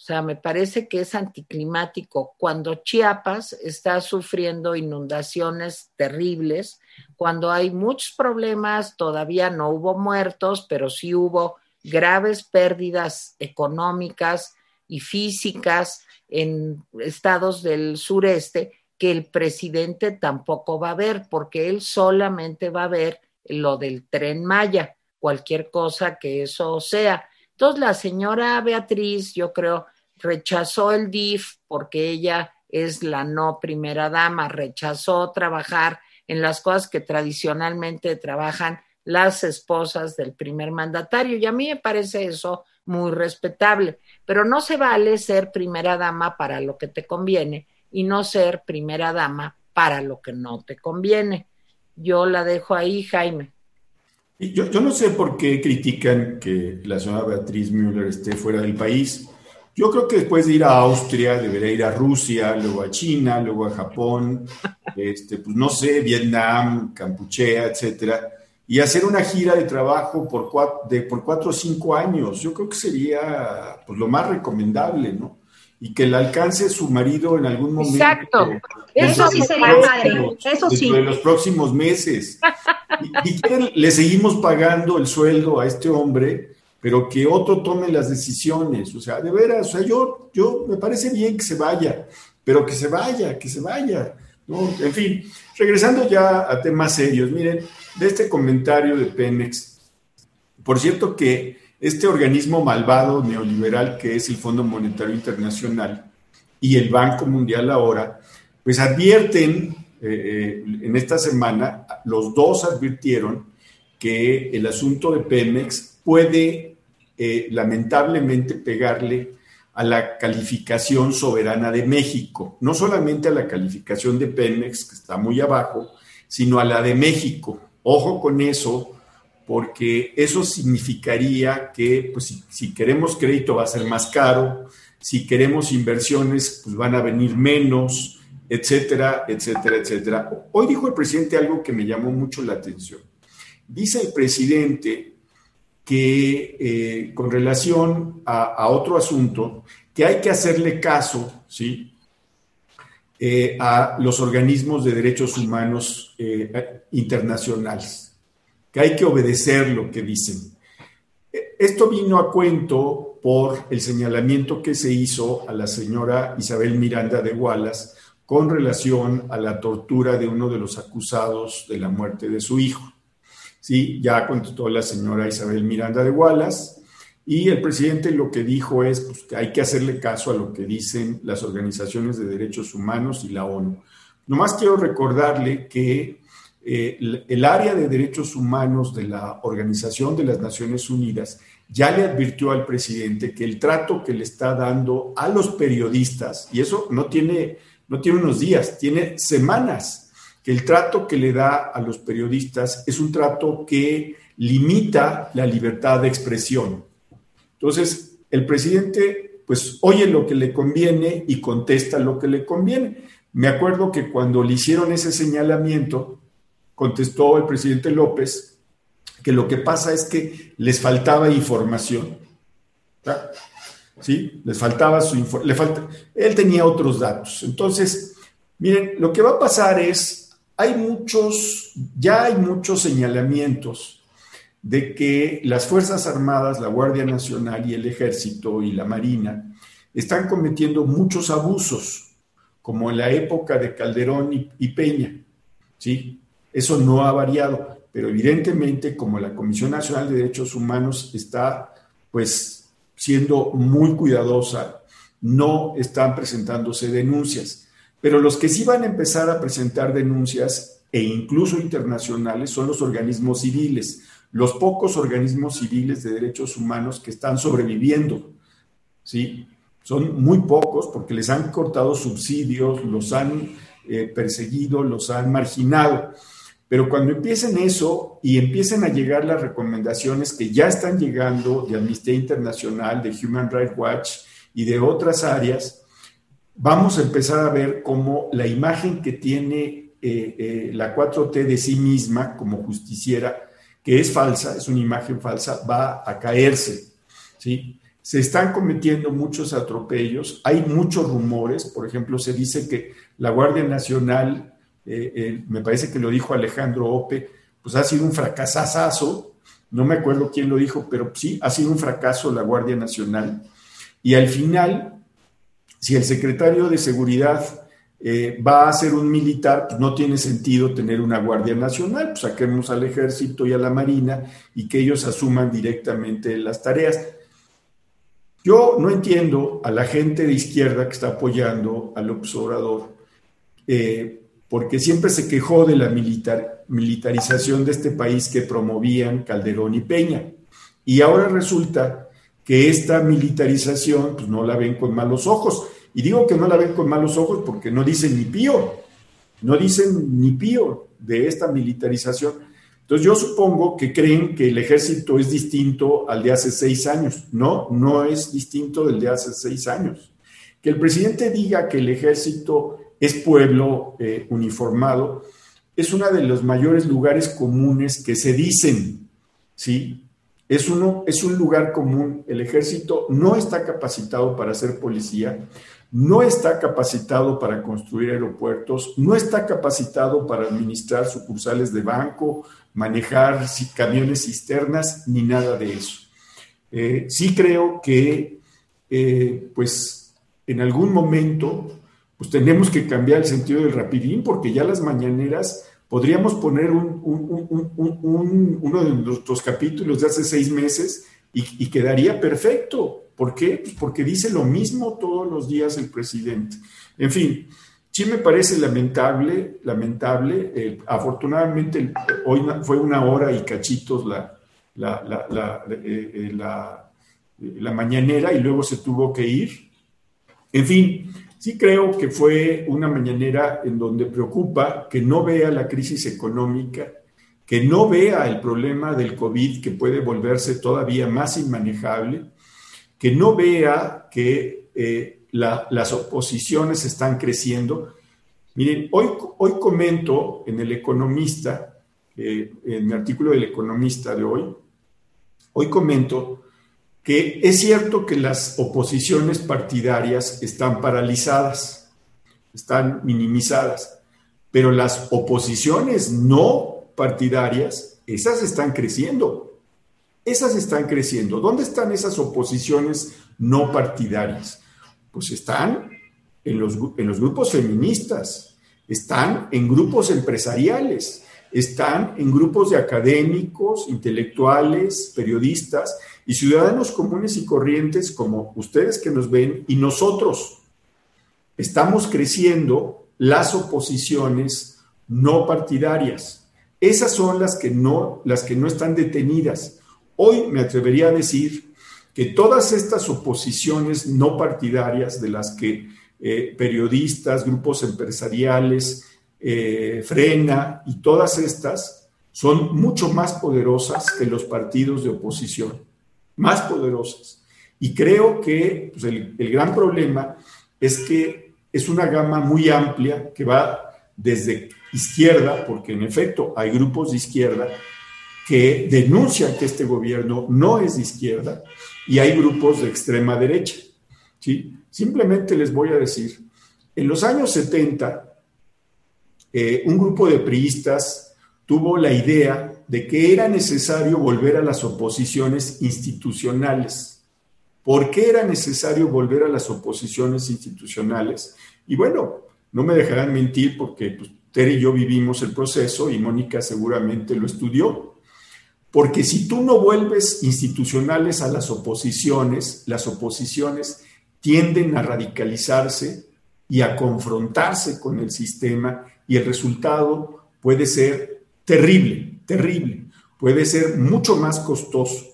[SPEAKER 2] O sea, me parece que es anticlimático cuando Chiapas está sufriendo inundaciones terribles, cuando hay muchos problemas, todavía no hubo muertos, pero sí hubo graves pérdidas económicas y físicas en estados del sureste que el presidente tampoco va a ver, porque él solamente va a ver lo del tren Maya, cualquier cosa que eso sea. Entonces la señora Beatriz, yo creo, rechazó el DIF porque ella es la no primera dama, rechazó trabajar en las cosas que tradicionalmente trabajan las esposas del primer mandatario. Y a mí me parece eso muy respetable, pero no se vale ser primera dama para lo que te conviene y no ser primera dama para lo que no te conviene. Yo la dejo ahí, Jaime.
[SPEAKER 1] Yo, yo no sé por qué critican que la señora Beatriz Müller esté fuera del país. Yo creo que después de ir a Austria, debería ir a Rusia, luego a China, luego a Japón, este, pues no sé, Vietnam, Campuchea, etcétera y hacer una gira de trabajo por cuatro, de, por cuatro o cinco años. Yo creo que sería pues, lo más recomendable, ¿no? y que le alcance su marido en algún momento.
[SPEAKER 2] Exacto.
[SPEAKER 3] Eso sí sería padre. Eso sí.
[SPEAKER 1] De los próximos meses. Y, le seguimos pagando el sueldo a este hombre, pero que otro tome las decisiones. O sea, de veras, o sea, yo, yo me parece bien que se vaya, pero que se vaya, que se vaya. En fin, regresando ya a temas serios, miren, de este comentario de Pemex, por cierto que este organismo malvado neoliberal que es el Fondo Monetario Internacional y el Banco Mundial ahora, pues advierten eh, eh, en esta semana, los dos advirtieron que el asunto de Pemex puede eh, lamentablemente pegarle a la calificación soberana de México, no solamente a la calificación de Pemex, que está muy abajo, sino a la de México. Ojo con eso, porque eso significaría que pues, si, queremos crédito va a ser más caro, si queremos inversiones pues van a venir menos, etcétera, etcétera, etcétera. Hoy dijo el presidente algo que me llamó mucho la atención. Dice el presidente que eh, con relación a, otro asunto, que hay que hacerle caso, ¿sí? Eh, a los organismos de derechos humanos eh, internacionales que hay que obedecer lo que dicen. Esto vino a cuento por el señalamiento que se hizo a la señora Isabel Miranda de Wallace con relación a la tortura de uno de los acusados de la muerte de su hijo. Sí, ya contestó la señora Isabel Miranda de Wallace y el presidente lo que dijo es pues, que hay que hacerle caso a lo que dicen las organizaciones de derechos humanos y la ONU. Nomás quiero recordarle que eh, el, área de derechos humanos de la Organización de las Naciones Unidas ya le advirtió al presidente que el trato que le está dando a los periodistas, y eso no tiene, no tiene unos días, tiene semanas, que el trato que le da a los periodistas es un trato que limita la libertad de expresión. Entonces, el presidente pues oye lo que le conviene y contesta lo que le conviene. Me acuerdo que cuando le hicieron ese señalamiento, contestó el presidente López que lo que pasa es que les faltaba información. ¿Sí? Les faltaba su información. Él tenía otros datos. Entonces, miren, lo que va a pasar es, hay muchos, ya hay muchos señalamientos de que las Fuerzas Armadas, la Guardia Nacional y el Ejército y la Marina están cometiendo muchos abusos, como en la época de Calderón y, y Peña, ¿sí? Eso no ha variado, pero evidentemente como la Comisión Nacional de Derechos Humanos está pues siendo muy cuidadosa, no están presentándose denuncias. Pero los que sí van a empezar a presentar denuncias e incluso internacionales son los organismos civiles, los pocos organismos civiles de derechos humanos que están sobreviviendo. ¿sí? Son muy pocos porque les han cortado subsidios, los han eh, perseguido, los han marginado. Pero cuando empiecen eso y empiecen a llegar las recomendaciones que ya están llegando de Amnistía Internacional, de Human Rights Watch y de otras áreas, vamos a empezar a ver cómo la imagen que tiene eh, eh, la 4T de sí misma como justiciera, que es falsa, es una imagen falsa, va a caerse. ¿sí? Se están cometiendo muchos atropellos, hay muchos rumores, por ejemplo, se dice que la Guardia Nacional eh, me parece que lo dijo Alejandro Ope, pues ha sido un fracasazo, no me acuerdo quién lo dijo, pero sí, ha sido un fracaso la Guardia Nacional. Y al final, si el secretario de Seguridad eh, va a ser un militar, pues no tiene sentido tener una Guardia Nacional, pues saquemos al ejército y a la Marina y que ellos asuman directamente las tareas. Yo no entiendo a la gente de izquierda que está apoyando al observador, eh, porque siempre se quejó de la militar, militarización de este país que promovían Calderón y Peña. Y ahora resulta que esta militarización pues, no la ven con malos ojos. Y digo que no la ven con malos ojos porque no dicen ni pío, no dicen ni pío de esta militarización. Entonces yo supongo que creen que el ejército es distinto al de hace seis años. No, no es distinto del de hace seis años. Que el presidente diga que el ejército es pueblo eh, uniformado, es uno de los mayores lugares comunes que se dicen, ¿sí? Es, uno, es un lugar común. El ejército no está capacitado para ser policía, no está capacitado para construir aeropuertos, no está capacitado para administrar sucursales de banco, manejar camiones cisternas, ni nada de eso. Eh, sí creo que, eh, pues, en algún momento, pues tenemos que cambiar el sentido del rapidín, porque ya las mañaneras podríamos poner uno de nuestros capítulos de hace seis meses y, quedaría perfecto. ¿Por qué? Pues porque dice lo mismo todos los días el presidente. En fin, sí me parece lamentable, lamentable. Eh, afortunadamente, hoy fue una hora y cachitos la, la, eh, eh, la, la, mañanera y luego se tuvo que ir. En fin, sí creo que fue una mañanera en donde preocupa que no vea la crisis económica, que no vea el problema del COVID que puede volverse todavía más inmanejable, que no vea que eh, las oposiciones están creciendo. Miren, hoy, hoy comento en El Economista, en mi artículo del Economista de hoy, Hoy comento que es cierto que las oposiciones partidarias están paralizadas, están minimizadas, pero las oposiciones no partidarias, esas están creciendo. Esas están creciendo. ¿Dónde están esas oposiciones no partidarias? Pues están en los, en los grupos feministas, están en grupos empresariales, están en grupos de académicos, intelectuales, periodistas y ciudadanos comunes y corrientes como ustedes que nos ven y nosotros. Estamos creciendo las oposiciones no partidarias. Esas son las que no, las que no están detenidas. Hoy me atrevería a decir que todas estas oposiciones no partidarias de las que eh, periodistas, grupos empresariales, eh, frena y todas estas son mucho más poderosas que los partidos de oposición, más poderosas. Y creo que pues, el, gran problema es que es una gama muy amplia que va desde izquierda, porque en efecto hay grupos de izquierda que denuncian que este gobierno no es de izquierda y hay grupos de extrema derecha. ¿sí? Simplemente les voy a decir, en los años 70 eh, un grupo de priistas tuvo la idea de que era necesario volver a las oposiciones institucionales. ¿Por qué era necesario volver a las oposiciones institucionales? Y bueno, no me dejarán mentir porque pues, y yo vivimos el proceso y Mónica seguramente lo estudió. Porque si tú no vuelves institucionales a las oposiciones, las oposiciones tienden a radicalizarse y a confrontarse con el sistema y el resultado puede ser terrible, terrible, puede ser mucho más costoso.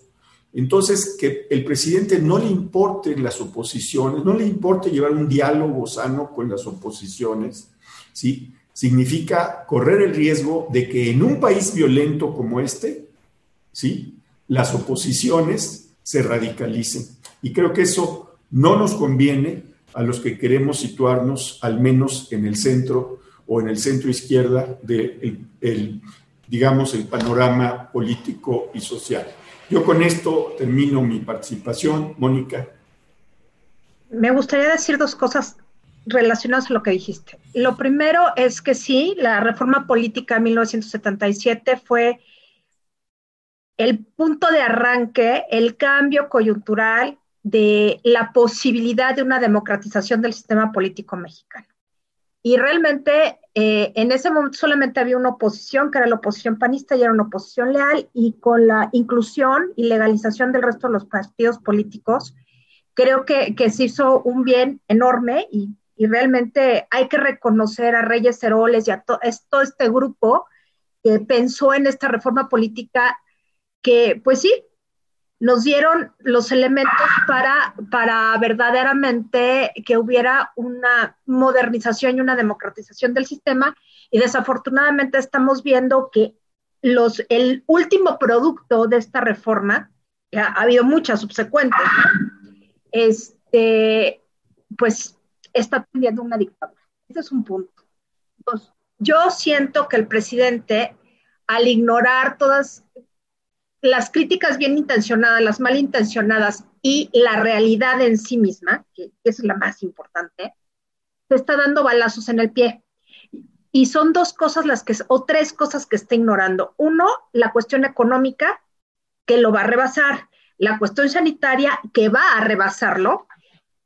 [SPEAKER 1] Entonces, que el presidente no le importe las oposiciones, no le importe llevar un diálogo sano con las oposiciones, ¿sí? Significa correr el riesgo de que en un país violento como este, ¿sí? Las oposiciones se radicalicen. Y creo que eso no nos conviene a los que queremos situarnos al menos en el centro o en el centro izquierda del, el, digamos, el panorama político y social. Yo con esto termino mi participación. Mónica.
[SPEAKER 3] Me gustaría decir dos cosas relacionadas a lo que dijiste. Lo primero es que sí, la reforma política de 1977 fue el punto de arranque, el cambio coyuntural de la posibilidad de una democratización del sistema político mexicano. Y realmente eh, en ese momento solamente había una oposición, que era la oposición panista, y era una oposición leal, y con la inclusión y legalización del resto de los partidos políticos, creo que, que se hizo un bien enorme y, y, realmente hay que reconocer a Reyes Heroles y a todo este grupo que pensó en esta reforma política que, pues sí, nos dieron los elementos para, para verdaderamente que hubiera una modernización y una democratización del sistema y desafortunadamente estamos viendo que los, el último producto de esta reforma, ha, ha habido muchas subsecuentes, este, pues está teniendo una dictadura. Ese es un punto. Entonces, yo siento que el presidente, al ignorar todas las críticas bien intencionadas, las malintencionadas y la realidad en sí misma, que es la más importante, se está dando balazos en el pie. Y son dos cosas las que, o tres cosas que está ignorando. Uno, la cuestión económica, que lo va a rebasar. La cuestión sanitaria, que va a rebasarlo.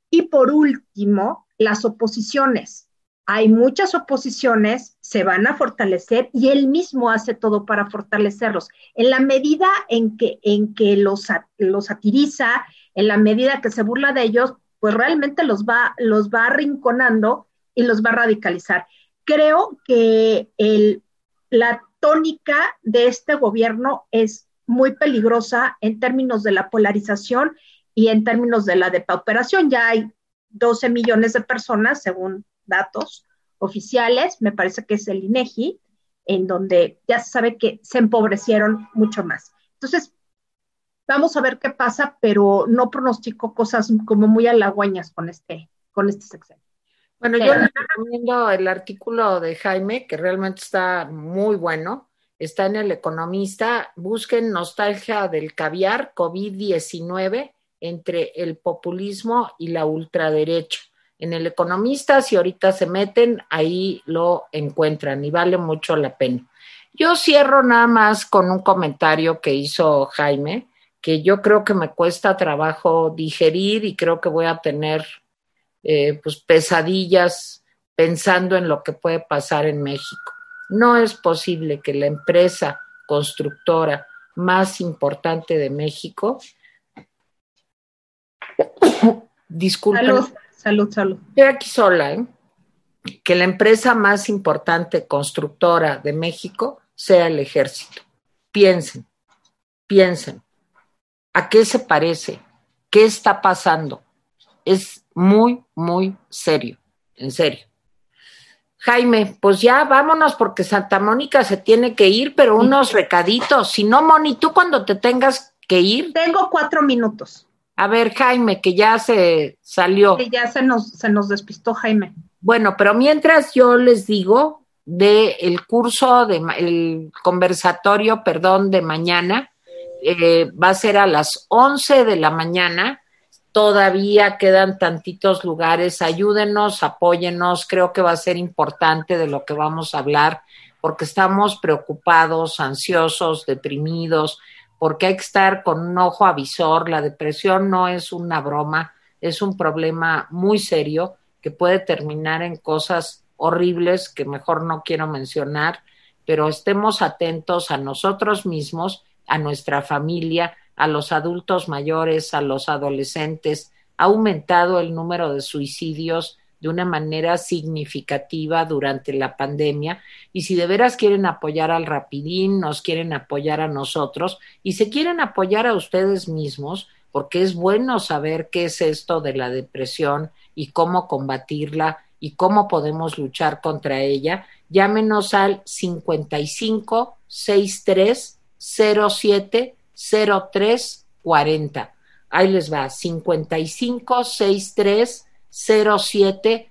[SPEAKER 3] Y por último, las oposiciones. Hay muchas oposiciones, se van a fortalecer y él mismo hace todo para fortalecerlos. En la medida en que, en que los, los satiriza, en la medida que se burla de ellos, pues realmente los va, los va arrinconando y los va a radicalizar. Creo que el, la tónica de este gobierno es muy peligrosa en términos de la polarización y en términos de la depauperación. Ya hay 12 millones de personas, según datos oficiales, me parece que es el INEGI, en donde ya se sabe que se empobrecieron mucho más. Entonces, Vamos a ver qué pasa, pero no pronostico cosas como muy halagüeñas con este, con este sexenio.
[SPEAKER 2] Bueno, yo les recomiendo el artículo de Jaime, que realmente está muy bueno. Está en El Economista. Busquen Nostalgia del Caviar, COVID-19, entre el populismo y la ultraderecha. En El Economista, si ahorita se meten, ahí lo encuentran y vale mucho la pena. Yo cierro nada más con un comentario que hizo Jaime que yo creo que me cuesta trabajo digerir y creo que voy a tener eh, pues pesadillas pensando en lo que puede pasar en México. No es posible que la empresa constructora más importante de México, disculpen,
[SPEAKER 3] salud, salud.
[SPEAKER 2] Estoy aquí sola, ¿eh? que la empresa más importante constructora de México sea el ejército. Piensen, piensen. ¿A qué se parece? ¿Qué está pasando? Es muy, muy serio, en serio. Jaime, pues ya vámonos porque Santa Mónica se tiene que ir, pero unos recaditos. Si no, Moni, tú cuando te tengas que ir.
[SPEAKER 3] Tengo cuatro minutos.
[SPEAKER 2] A ver, Jaime, que ya se salió.
[SPEAKER 3] Sí, ya se nos, se nos despistó Jaime.
[SPEAKER 2] Bueno, pero mientras yo les digo de el curso, de, el conversatorio, perdón, de mañana, eh, va a ser a las 11 de la mañana. Todavía quedan tantitos lugares. Ayúdenos, apóyenos. Creo que va a ser importante de lo que vamos a hablar porque estamos preocupados, ansiosos, deprimidos, porque hay que estar con un ojo avisor. La depresión no es una broma, es un problema muy serio que puede terminar en cosas horribles que mejor no quiero mencionar, pero estemos atentos a nosotros mismos a nuestra familia, a los adultos mayores, a los adolescentes. Ha aumentado el número de suicidios de una manera significativa durante la pandemia. Y si de veras quieren apoyar al Rapidín, nos quieren apoyar a nosotros. Y se quieren apoyar a ustedes mismos, porque es bueno saber qué es esto de la depresión y cómo combatirla y cómo podemos luchar contra ella, llámenos al 55 63 07 03 40. Ahí les va, 55 63 07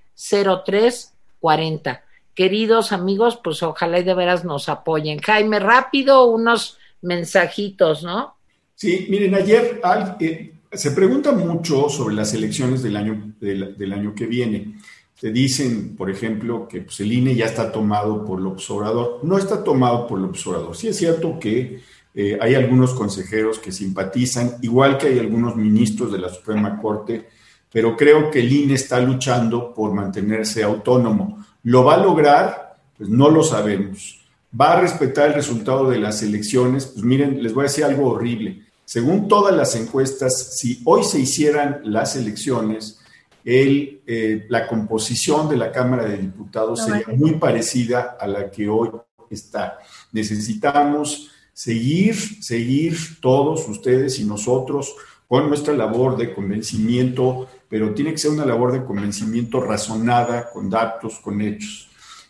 [SPEAKER 2] 03 40. Queridos amigos, pues ojalá y de veras nos apoyen. Jaime, rápido, unos mensajitos, ¿no?
[SPEAKER 1] Sí, miren, ayer eh, se pregunta mucho sobre las elecciones del año, del, año que viene. Te dicen, por ejemplo, que pues, el INE ya está tomado por el observador. No está tomado por el observador. Sí es cierto que eh, hay algunos consejeros que simpatizan, igual que hay algunos ministros de la Suprema Corte, pero creo que el INE está luchando por mantenerse autónomo. ¿Lo va a lograr? Pues no lo sabemos. ¿Va a respetar el resultado de las elecciones? Pues miren, les voy a decir algo horrible. Según todas las encuestas, si hoy se hicieran las elecciones, el, eh, la composición de la Cámara de Diputados sería muy parecida a la que hoy está. Necesitamos seguir, seguir todos ustedes y nosotros con nuestra labor de convencimiento, pero tiene que ser una labor de convencimiento razonada, con datos, con hechos.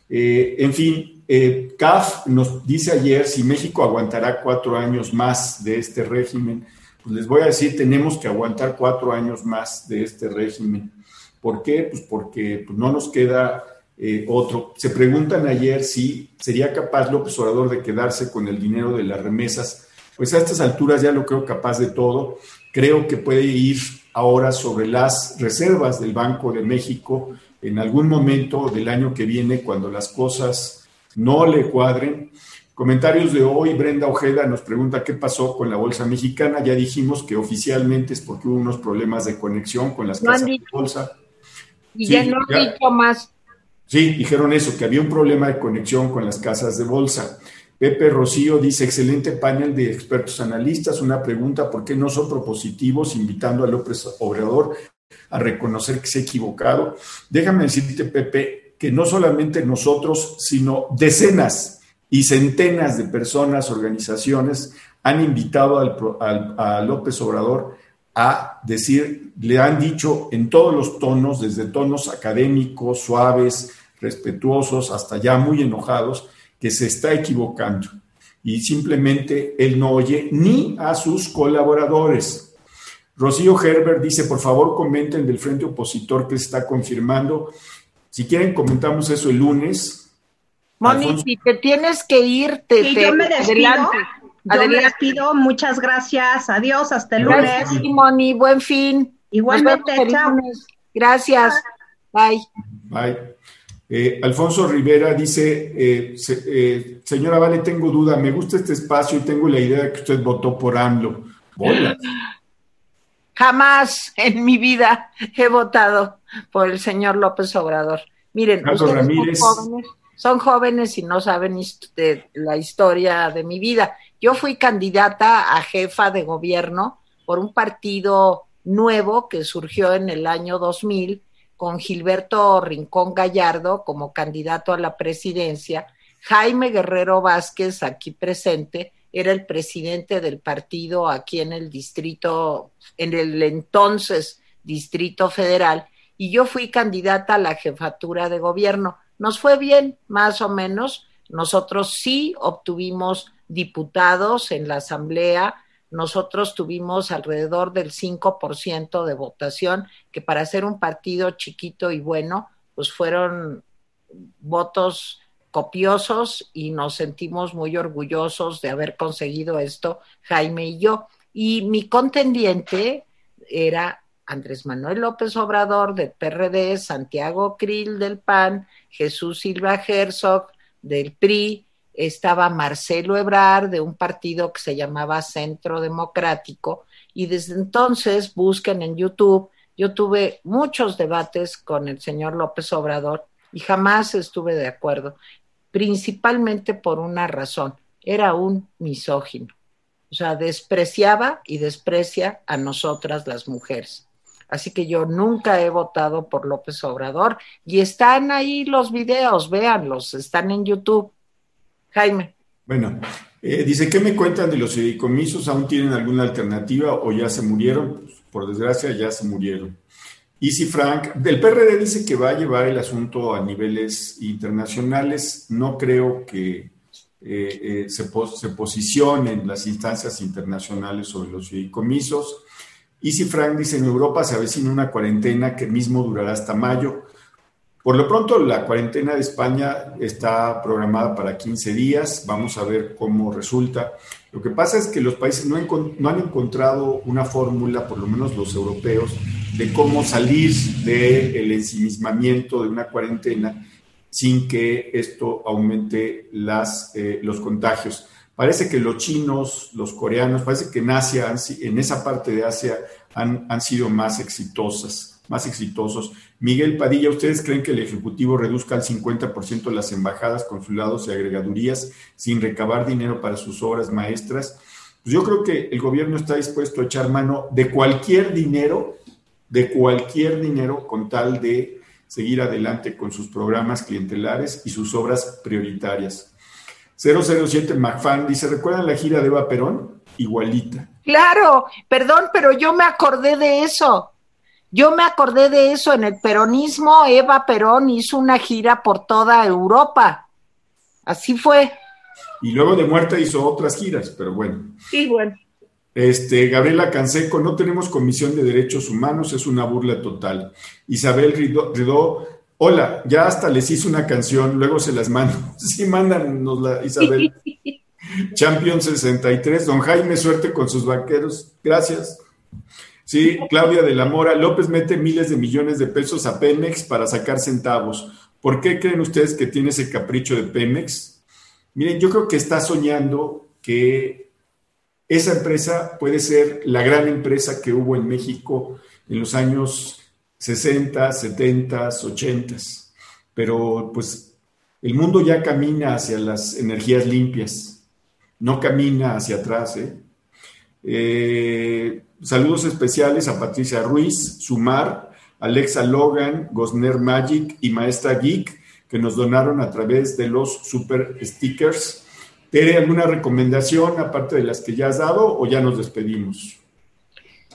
[SPEAKER 1] Eh, en fin, eh, CAF nos dice ayer si México aguantará cuatro años más de este régimen. Pues les voy a decir, tenemos que aguantar cuatro años más de este régimen. ¿Por qué? Pues porque pues, no nos queda eh, otro. Se preguntan ayer si sería capaz López Obrador de quedarse con el dinero de las remesas pues a estas alturas ya lo creo capaz de todo. Creo que puede ir ahora sobre las reservas del Banco de México en algún momento del año que viene, cuando las cosas no le cuadren. Comentarios de hoy, Brenda Ojeda nos pregunta qué pasó con la Bolsa Mexicana. Ya dijimos que oficialmente es porque hubo unos problemas de conexión con las casas de bolsa.
[SPEAKER 2] Y ya no he dicho más.
[SPEAKER 1] Sí, dijeron eso, que había un problema de conexión con las casas de bolsa. Pepe Rocío dice, excelente panel de expertos analistas. Una pregunta, ¿por qué no son propositivos invitando a López Obrador a reconocer que se ha equivocado? Déjame decirte, Pepe, que no solamente nosotros, sino decenas y centenas de personas, organizaciones, han invitado al, a López Obrador a decir, le han dicho en todos los tonos, desde tonos académicos, suaves, respetuosos, hasta ya muy enojados, que se está equivocando y simplemente él no oye ni a sus colaboradores. Rocío Herbert dice, por favor comenten del frente opositor que se está confirmando. Si quieren, comentamos eso el lunes.
[SPEAKER 2] Moni, si te tienes que ir, te,
[SPEAKER 3] yo me despido. Yo me despido. Muchas gracias. Adiós. Hasta el lunes. Gracias,
[SPEAKER 2] Moni. Buen fin.
[SPEAKER 3] Igualmente. Chao.
[SPEAKER 2] Gracias. Bye.
[SPEAKER 1] Bye. Eh, Alfonso Rivera dice, eh, eh, señora Vale, tengo duda, me gusta este espacio y tengo la idea de que usted votó por AMLO.
[SPEAKER 2] Jamás en mi vida he votado por el señor López Obrador. Miren, ustedes son jóvenes, y no saben de la historia de mi vida. Yo fui candidata a jefa de gobierno por un partido nuevo que surgió en el año 2000 con Gilberto Rincón Gallardo como candidato a la presidencia, Jaime Guerrero Vázquez, aquí presente, era el presidente del partido aquí en el distrito, en el entonces Distrito Federal, y yo fui candidata a la jefatura de gobierno. Nos fue bien, más o menos. Nosotros sí obtuvimos diputados en la Asamblea, nosotros tuvimos alrededor del 5% de votación, que para ser un partido chiquito y bueno, pues fueron votos copiosos y nos sentimos muy orgullosos de haber conseguido esto, Jaime y yo. Y mi contendiente era Andrés Manuel López Obrador del PRD, Santiago Krill del PAN, Jesús Silva Herzog del PRI, estaba Marcelo Ebrard de un partido que se llamaba Centro Democrático y desde entonces busquen en YouTube. Yo tuve muchos debates con el señor López Obrador y jamás estuve de acuerdo, principalmente por una razón, era un misógino. O sea, despreciaba y desprecia a nosotras las mujeres. Así que yo nunca he votado por López Obrador y están ahí los videos, véanlos, están en YouTube. Jaime.
[SPEAKER 1] Bueno, eh, dice, ¿qué me cuentan de los fideicomisos? ¿Aún tienen alguna alternativa o ya se murieron? Pues, por desgracia, ya se murieron. Easy Frank, del PRD dice que va a llevar el asunto a niveles internacionales. No creo que eh, eh, se, se posicionen las instancias internacionales sobre los fideicomisos. Easy Frank dice, en Europa se avecina una cuarentena que mismo durará hasta mayo. Por lo pronto, la cuarentena de España está programada para 15 días. Vamos a ver cómo resulta. Lo que pasa es que los países no, han encontrado una fórmula, por lo menos los europeos, de cómo salir del ensimismamiento de una cuarentena sin que esto aumente las, eh, los contagios. Parece que los chinos, los coreanos, parece que en Asia, en esa parte de Asia, han, han sido más exitosas más exitosos. Miguel Padilla, ¿ustedes creen que el Ejecutivo reduzca al 50% las embajadas, consulados y agregadurías sin recabar dinero para sus obras maestras? Pues yo creo que el gobierno está dispuesto a echar mano de cualquier dinero, de cualquier dinero con tal de seguir adelante con sus programas clientelares y sus obras prioritarias. 007 McFan dice, ¿recuerdan la gira de Eva Perón? Igualita.
[SPEAKER 2] Claro, perdón, pero yo me acordé de eso. Yo me acordé de eso en el peronismo, Eva Perón hizo una gira por toda Europa. Así fue.
[SPEAKER 1] Y luego de muerte hizo otras giras, pero bueno.
[SPEAKER 2] Sí, bueno.
[SPEAKER 1] Este, Gabriela Canseco, no tenemos comisión de derechos humanos, es una burla total. Isabel Ridó, hola, ya hasta les hice una canción, luego se las mando. Sí, mándanos la, Isabel. Champion 63, don Jaime, suerte con sus vaqueros. Gracias. Sí, Claudia de la Mora, López mete miles de millones de pesos a Pemex para sacar centavos. ¿Por qué creen ustedes que tiene ese capricho de Pemex? Miren, yo creo que está soñando que esa empresa puede ser la gran empresa que hubo en México en los años 60, 70, 80. Pero pues el mundo ya camina hacia las energías limpias, no camina hacia atrás. ¿eh? Eh, saludos especiales a Patricia Ruiz, Sumar, Alexa Logan, Gosner Magic y Maestra Geek, que nos donaron a través de los super stickers. ¿Tere alguna recomendación aparte de las que ya has dado o ya nos despedimos?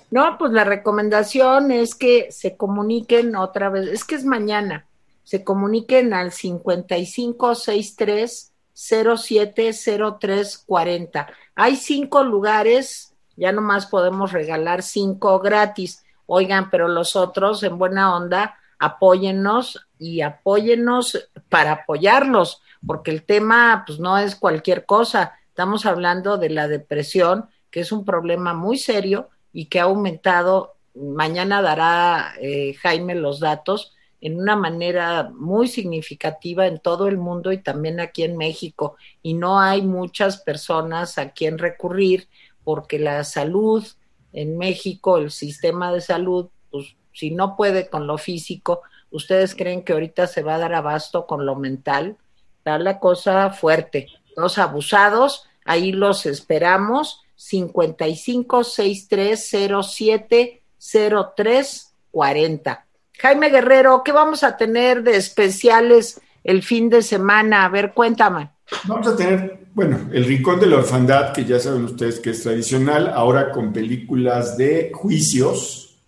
[SPEAKER 2] No, pues la recomendación es que se comuniquen otra vez, es que es mañana, se comuniquen al 5563 070340. Hay cinco lugares, ya nomás podemos regalar cinco gratis. Oigan, pero los otros, en buena onda, apóyennos y apóyennos para apoyarlos, porque el tema pues no es cualquier cosa. Estamos hablando de la depresión, que es un problema muy serio y que ha aumentado. Mañana dará eh, Jaime los datos en una manera muy significativa en todo el mundo y también aquí en México. Y no hay muchas personas a quien recurrir porque la salud en México, el sistema de salud, pues si no puede con lo físico, ¿ustedes creen que ahorita se va a dar abasto con lo mental? Está la cosa fuerte. Los abusados, ahí los esperamos. 55 6307 0340 Jaime Guerrero, ¿qué vamos a tener de especiales el fin de semana? A ver, cuéntame.
[SPEAKER 1] Vamos a tener, bueno, el Rincón de la Orfandad, que ya saben ustedes que es tradicional, ahora con películas de juicios.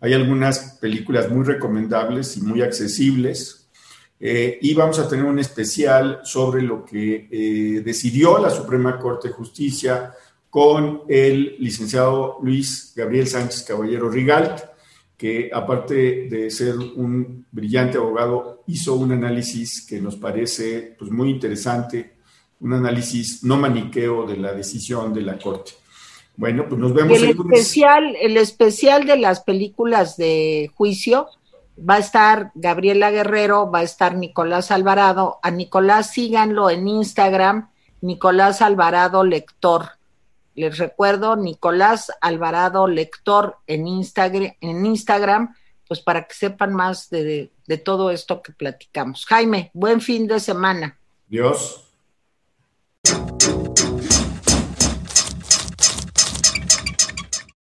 [SPEAKER 1] Hay algunas películas muy recomendables y muy accesibles. Eh, y vamos a tener un especial sobre lo que eh, decidió la Suprema Corte de Justicia con el licenciado Luis Gabriel Sánchez Caballero Rigalt que aparte de ser un brillante abogado, hizo un análisis que nos parece pues, muy interesante, un análisis no maniqueo de la decisión de la Corte. Bueno, pues nos vemos.
[SPEAKER 2] El, especial, el especial de las películas de juicio va a estar Gabriela Guerrero, va a estar Nicolás Alvarado. A Nicolás síganlo en Instagram, Nicolás Alvarado Lector. Les recuerdo, Nicolás Alvarado, lector en Instagram, en Instagram pues para que sepan más de, de todo esto que platicamos. Jaime, buen fin de semana.
[SPEAKER 1] Dios.